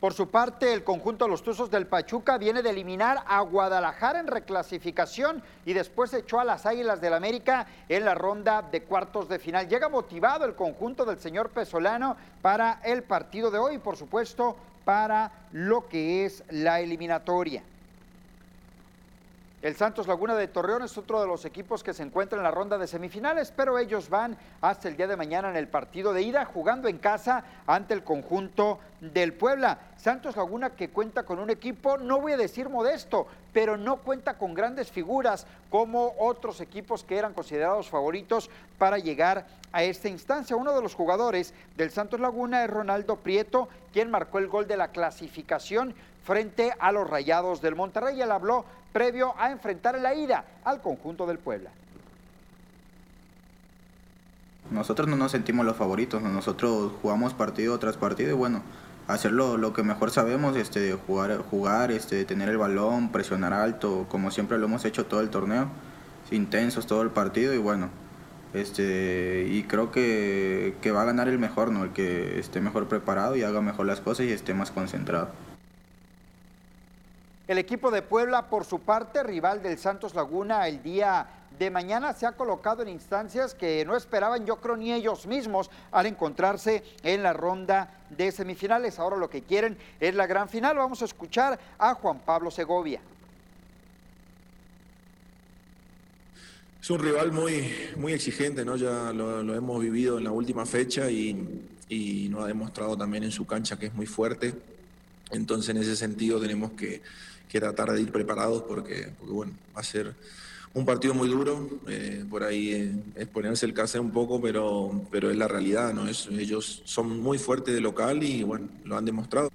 por su parte, el conjunto de los Tuzos del Pachuca viene de eliminar a Guadalajara en reclasificación y después echó a las Águilas del América en la ronda de cuartos de final. Llega motivado el conjunto del señor Pesolano para el partido de hoy por supuesto, para lo que es la eliminatoria. El Santos Laguna de Torreón es otro de los equipos que se encuentra en la ronda de semifinales, pero ellos van hasta el día de mañana en el partido de ida, jugando en casa ante el conjunto del Puebla. Santos Laguna que cuenta con un equipo, no voy a decir modesto, pero no cuenta con grandes figuras como otros equipos que eran considerados favoritos para llegar a esta instancia. Uno de los jugadores del Santos Laguna es Ronaldo Prieto, quien marcó el gol de la clasificación frente a los Rayados del Monterrey. Él habló previo a enfrentar la ida al conjunto del Puebla. Nosotros no nos sentimos los favoritos, nosotros jugamos partido tras partido y bueno, hacerlo lo que mejor sabemos, este, jugar, jugar este, tener el balón, presionar alto, como siempre lo hemos hecho todo el torneo, intensos todo el partido y bueno, este, y creo que, que va a ganar el mejor, ¿no? el que esté mejor preparado y haga mejor las cosas y esté más concentrado. El equipo de Puebla, por su parte, rival del Santos Laguna el día de mañana, se ha colocado en instancias que no esperaban, yo creo, ni ellos mismos al encontrarse en la ronda de semifinales. Ahora lo que quieren es la gran final. Vamos a escuchar a Juan Pablo Segovia. Es un rival muy, muy exigente, ¿no? Ya lo, hemos vivido en la última fecha y, y nos ha demostrado también en su cancha que es muy fuerte. Entonces, en ese sentido, tenemos que, que tratar de ir preparados porque, bueno, va a ser un partido muy duro, eh, por ahí eh, es ponerse el case un poco, pero, pero es la realidad, ¿no? Es, ellos son muy fuertes de local y bueno, lo han demostrado.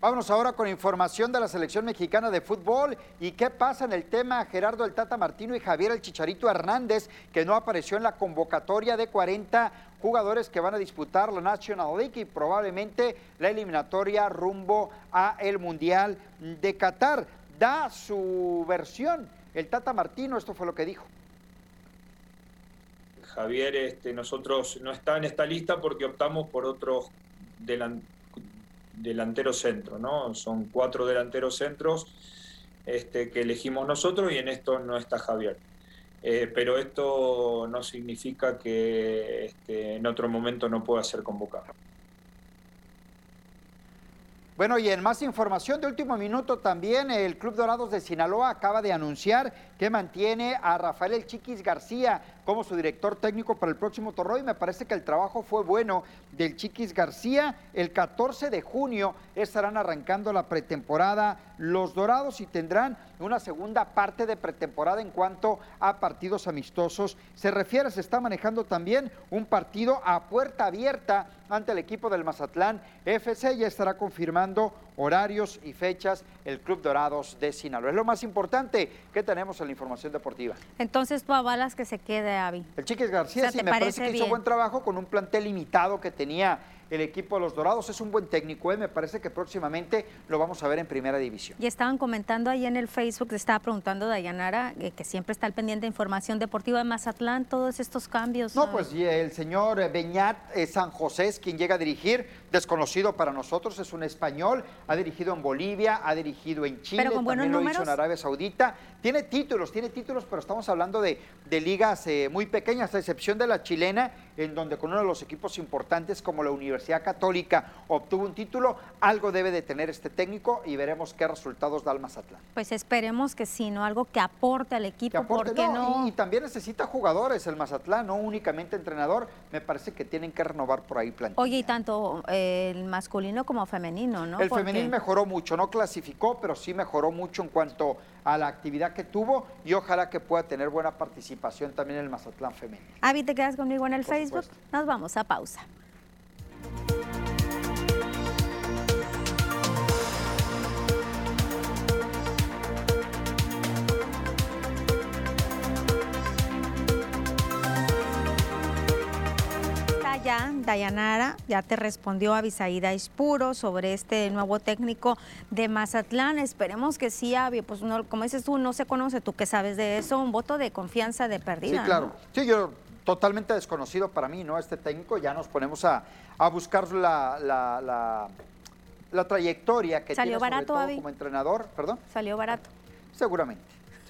Vámonos ahora con información de la selección mexicana de fútbol y qué pasa en el tema Gerardo el Tata Martino y Javier el Chicharito Hernández, que no apareció en la convocatoria de 40 jugadores que van a disputar la National League y probablemente la eliminatoria rumbo a el Mundial de Qatar. Da su versión el Tata Martino, esto fue lo que dijo. Javier, este, nosotros no está en esta lista porque optamos por otros delanteros delantero centro, ¿no? Son cuatro delanteros centros este, que elegimos nosotros y en esto no está Javier. Eh, pero esto no significa que este, en otro momento no pueda ser convocado. Bueno, y en más información de último minuto también, el Club Dorados de Sinaloa acaba de anunciar que mantiene a Rafael El Chiquis García como su director técnico para el próximo torneo y me parece que el trabajo fue bueno del Chiquis García. El 14 de junio estarán arrancando la pretemporada los Dorados y tendrán una segunda parte de pretemporada en cuanto a partidos amistosos se refiere. Se está manejando también un partido a puerta abierta ante el equipo del Mazatlán FC. Ya estará confirmando horarios y fechas el Club Dorados de Sinaloa. Es lo más importante que tenemos en la información deportiva. Entonces tú avalas que se quede, Avi. El Chiquis García sí me parece que hizo buen trabajo con un plantel limitado que tenía el equipo de los Dorados. Es un buen técnico, ¿eh? me parece que próximamente lo vamos a ver en primera división. Y estaban comentando ahí en el Facebook, estaba preguntando Dayanara, eh, que siempre está al pendiente de información deportiva de Mazatlán, todos estos cambios. No, pues el señor Beñat eh, San José es quien llega a dirigir, desconocido para nosotros, es un español, ha dirigido en Bolivia, ha dirigido en Chile, también lo hizo en Arabia Saudita. Tiene títulos, tiene títulos, pero estamos hablando de, ligas muy pequeñas, a excepción de la chilena, en donde con uno de los equipos importantes como la Universidad Católica obtuvo un título, algo debe de tener este técnico y veremos qué resultados da el Mazatlán. Pues esperemos que sí, ¿no? Algo que aporte al equipo, Que aporte, porque no... Y, y también necesita jugadores el Mazatlán, no únicamente entrenador. Me parece que tienen que renovar por ahí plantilla. Oye, y tanto eh, el masculino como femenino, ¿no? El Porque- femenil mejoró mucho, no clasificó, pero sí mejoró mucho en cuanto a la actividad que tuvo y ojalá que pueda tener buena participación también el Mazatlán femenil. Avi, ¿te quedas conmigo en el Por Facebook? Nos vamos a pausa. Ya, Dayanara, ya te respondió Avisaída Ispuro sobre este nuevo técnico de Mazatlán. Esperemos que sí, Avi, pues no, como dices tú, no se conoce, tú que sabes de eso, un voto de confianza de perdida. Sí, ¿no? claro. Sí, yo totalmente desconocido para mí, ¿no? Este técnico, ya nos ponemos a, a buscar la, la, la- la trayectoria que ¿Salió tiene sobre barato, todo Avi? como entrenador, perdón. Salió barato. Seguramente,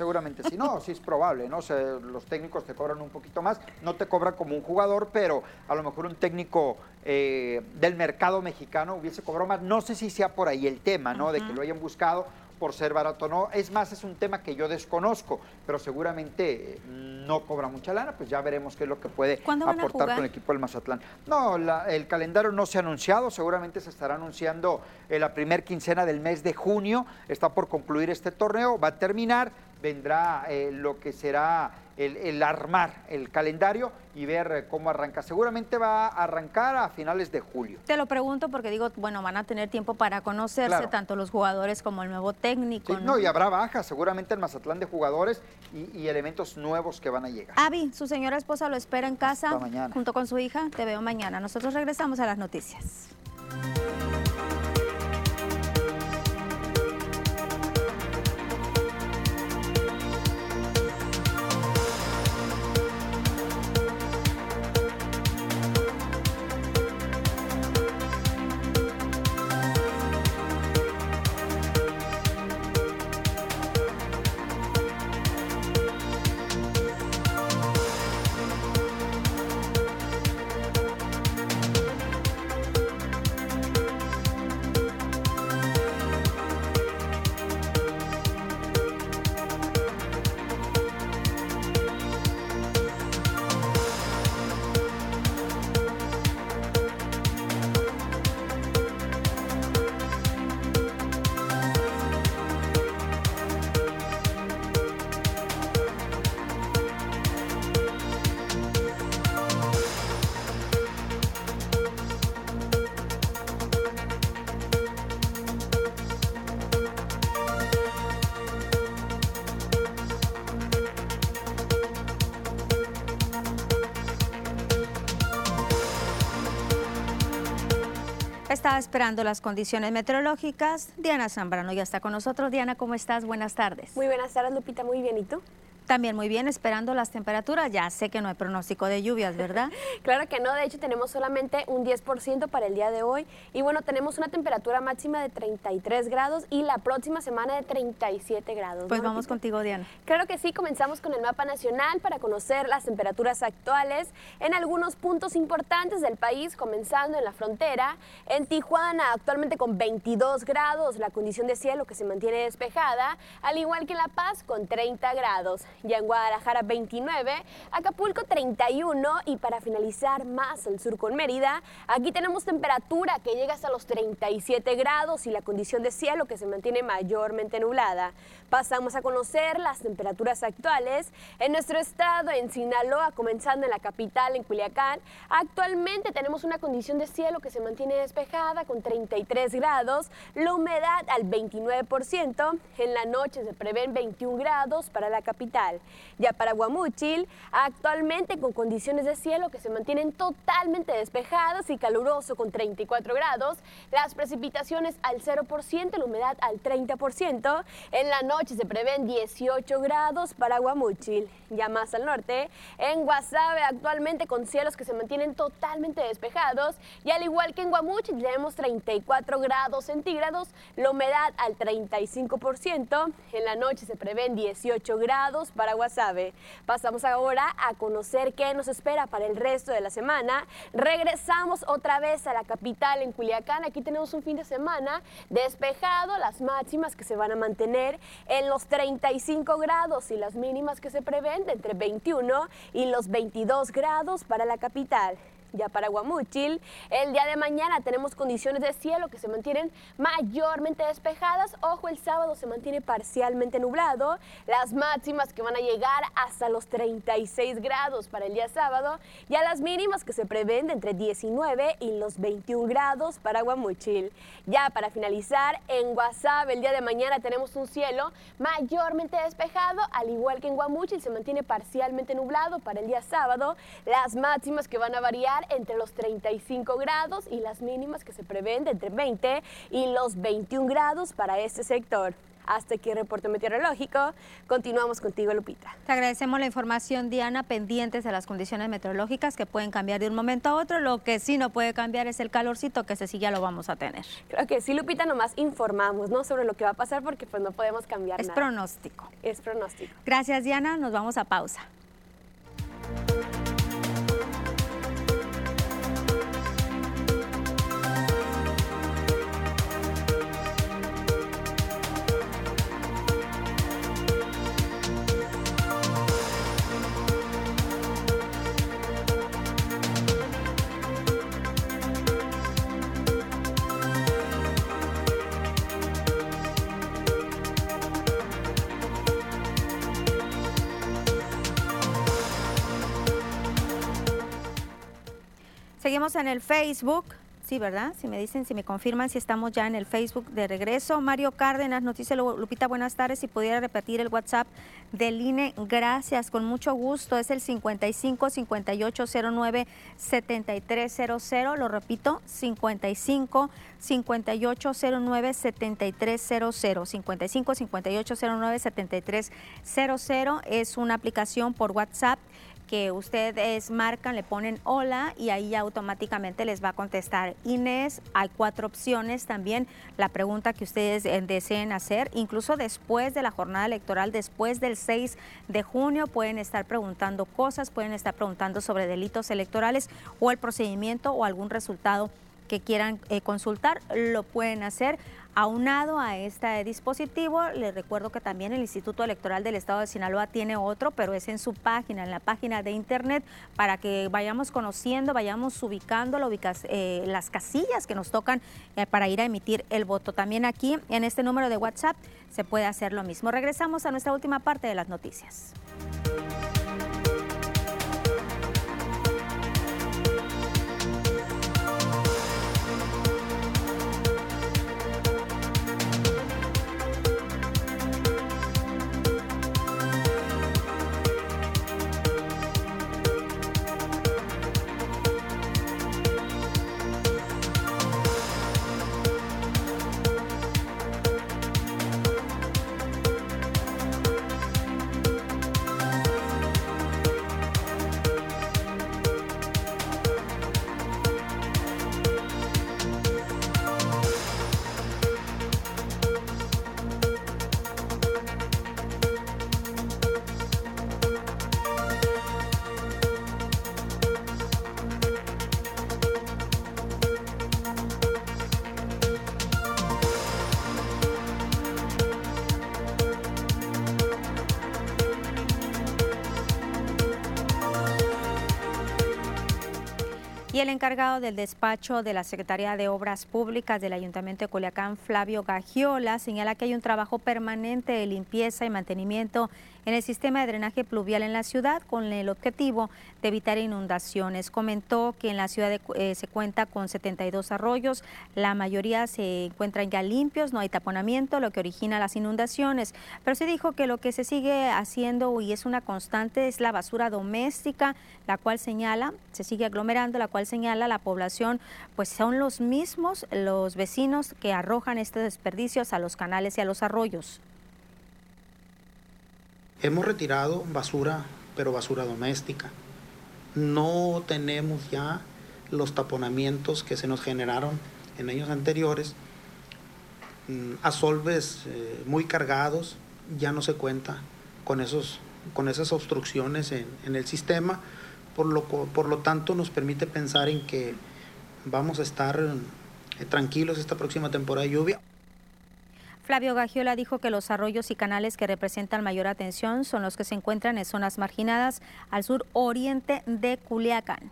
seguramente sí. No, sí es probable, ¿no? Se- los técnicos te cobran un poquito más, no te cobran como un jugador, pero a lo mejor un técnico eh, del mercado mexicano hubiese cobrado más. No sé si sea por ahí el tema, ¿no? De que lo hayan buscado por ser barato o no. Es más, es un tema que yo desconozco, pero seguramente eh, no cobra mucha lana, pues ya veremos qué es lo que puede ¿Cuándo van a aportar con el equipo del Mazatlán. No, la- el calendario no se ha anunciado, seguramente se estará anunciando en la primer quincena del mes de junio. Está por concluir este torneo, va a terminar, vendrá eh, lo que será el, el armar el calendario y ver eh, cómo arranca. Seguramente va a arrancar a finales de julio. Te lo pregunto porque digo, bueno, van a tener tiempo para conocerse Claro. tanto los jugadores como el nuevo técnico. Sí, ¿no? no, y habrá bajas, seguramente el Mazatlán de jugadores y, y elementos nuevos que van a llegar. Avi, su señora esposa lo espera en casa junto con su hija. Te veo mañana. Nosotros regresamos a las noticias. Esperando las condiciones meteorológicas. Diana Zambrano ya está con nosotros. Diana, ¿cómo estás? Buenas tardes. Muy buenas tardes, Lupita. Muy bien. ¿Y tú? También muy bien, esperando las temperaturas. Ya sé que no hay pronóstico de lluvias, ¿verdad? Claro que no, de hecho tenemos solamente un 10% para el día de hoy y bueno, tenemos una temperatura máxima de 33 grados y la próxima semana de 37 grados. Pues ¿no, vamos contigo, Diana. Claro que sí, comenzamos con el mapa nacional para conocer las temperaturas actuales en algunos puntos importantes del país, comenzando en la frontera. En Tijuana, actualmente con 22 grados, la condición de cielo que se mantiene despejada, al igual que en La Paz con 30 grados. Ya en Guadalajara 29, Acapulco 31 y para finalizar más al sur con Mérida, aquí tenemos temperatura que llega hasta los 37 grados y la condición de cielo que se mantiene mayormente nublada. Pasamos a conocer las temperaturas actuales en nuestro estado, en Sinaloa, comenzando en la capital, en Culiacán. Actualmente tenemos una condición de cielo que se mantiene despejada con 33 grados, la humedad al 29%, en la noche se prevén 21 grados para la capital. Ya para Guamúchil, actualmente con condiciones de cielo que se mantienen totalmente despejadas y caluroso con 34 grados, las precipitaciones al 0%, la humedad al 30%, en la noche se prevén 18 grados para Guamúchil. Ya más al norte, en Guasave actualmente con cielos que se mantienen totalmente despejados. Y al igual que en Guamúchil tenemos 34 grados centígrados, la humedad al 35%, en la noche se prevén 18 grados para Guasave. Pasamos ahora a conocer qué nos espera para el resto de la semana. Regresamos otra vez a la capital en Culiacán. Aquí tenemos un fin de semana despejado, las máximas que se van a mantener en los 35 grados y las mínimas que se prevén entre 21 y los 22 grados para la capital. Ya para Guamúchil, el día de mañana tenemos condiciones de cielo que se mantienen mayormente despejadas. Ojo, el sábado se mantiene parcialmente nublado. Las máximas que van a llegar hasta los 36 grados para el día sábado. Y a las mínimas que se prevén de entre 19 y los 21 grados para Guamúchil. Ya para finalizar, en Guasave el día de mañana tenemos un cielo mayormente despejado. Al igual que en Guamúchil se mantiene parcialmente nublado para el día sábado. Las máximas que van a variar entre los 35 grados y las mínimas que se prevén de entre 20 y los 21 grados para este sector. Hasta aquí el reporte meteorológico. Continuamos contigo, Lupita. Te agradecemos la información, Diana, pendientes de las condiciones meteorológicas que pueden cambiar de un momento a otro. Lo que sí no puede cambiar es el calorcito, que ese sí ya lo vamos a tener. Creo que sí, Lupita, nomás informamos ¿no? sobre lo que va a pasar porque pues no podemos cambiar es nada. Es pronóstico. Es pronóstico. Gracias, Diana. Nos vamos a pausa. Seguimos en el Facebook. Sí, ¿verdad? Si me dicen, si me confirman si estamos ya en el Facebook de regreso. Mario Cárdenas nos dice, Lupita, buenas tardes. Si pudiera repetir el WhatsApp del INE, gracias, con mucho gusto. Es el 55 5809 7300. Lo repito, 55 5809 7300. 55 5809 7300 es una aplicación por WhatsApp que ustedes marcan, le ponen hola y ahí automáticamente les va a contestar Inés. Hay cuatro opciones también, la pregunta que ustedes eh, deseen hacer, incluso después de la jornada electoral, después del 6 de junio, pueden estar preguntando cosas, pueden estar preguntando sobre delitos electorales o el procedimiento o algún resultado que quieran eh, consultar, lo pueden hacer. Aunado a este dispositivo, les recuerdo que también el Instituto Electoral del Estado de Sinaloa tiene otro, pero es en su página, en la página de internet, para que vayamos conociendo, vayamos ubicando eh, las casillas que nos tocan eh, para ir a emitir el voto. También aquí, en este número de WhatsApp, se puede hacer lo mismo. Regresamos a nuestra última parte de las noticias. Encargado del despacho de la Secretaría de Obras Públicas del Ayuntamiento de Culiacán, Flavio Gagiola, señala que hay un trabajo permanente de limpieza y mantenimiento en el sistema de drenaje pluvial en la ciudad con el objetivo de evitar inundaciones. Comentó que en la ciudad eh, se cuenta con 72 arroyos, la mayoría se encuentran ya limpios, no hay taponamiento, lo que origina las inundaciones. Pero se dijo que lo que se sigue haciendo y es una constante es la basura doméstica, la cual señala, se sigue aglomerando, la cual señala la población, pues son los mismos los vecinos que arrojan estos desperdicios a los canales y a los arroyos. Hemos retirado basura, pero basura doméstica. No tenemos ya los taponamientos que se nos generaron en años anteriores. Mm, a eh, muy cargados, ya no se cuenta con esos con esas obstrucciones en, en el sistema, por lo, por lo tanto nos permite pensar en que vamos a estar eh, tranquilos esta próxima temporada de lluvia. Flavio Gagiola dijo que los arroyos y canales que representan mayor atención son los que se encuentran en zonas marginadas al sur oriente de Culiacán.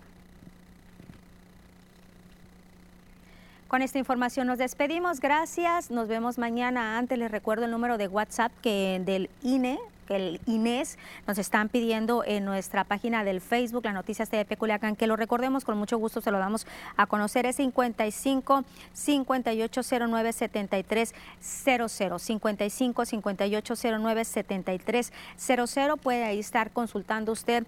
Con esta información nos despedimos. Gracias. Nos vemos mañana. Antes les recuerdo el número de WhatsApp que del INE que el Inés nos están pidiendo en nuestra página del Facebook, las noticias de Culiacán, que lo recordemos con mucho gusto, se lo damos a conocer, es 55 5809 7300 55 5809 7300 puede ahí estar consultando usted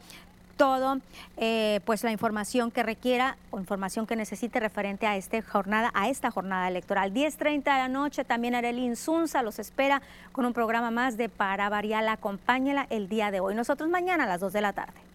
todo, eh, pues la información que requiera o información que necesite referente a esta jornada, a esta jornada electoral. 10.30 de la noche, también Arel Insunza los espera con un programa más de Para Variar, acompáñela el día de hoy. Nosotros mañana a las 2 de la tarde.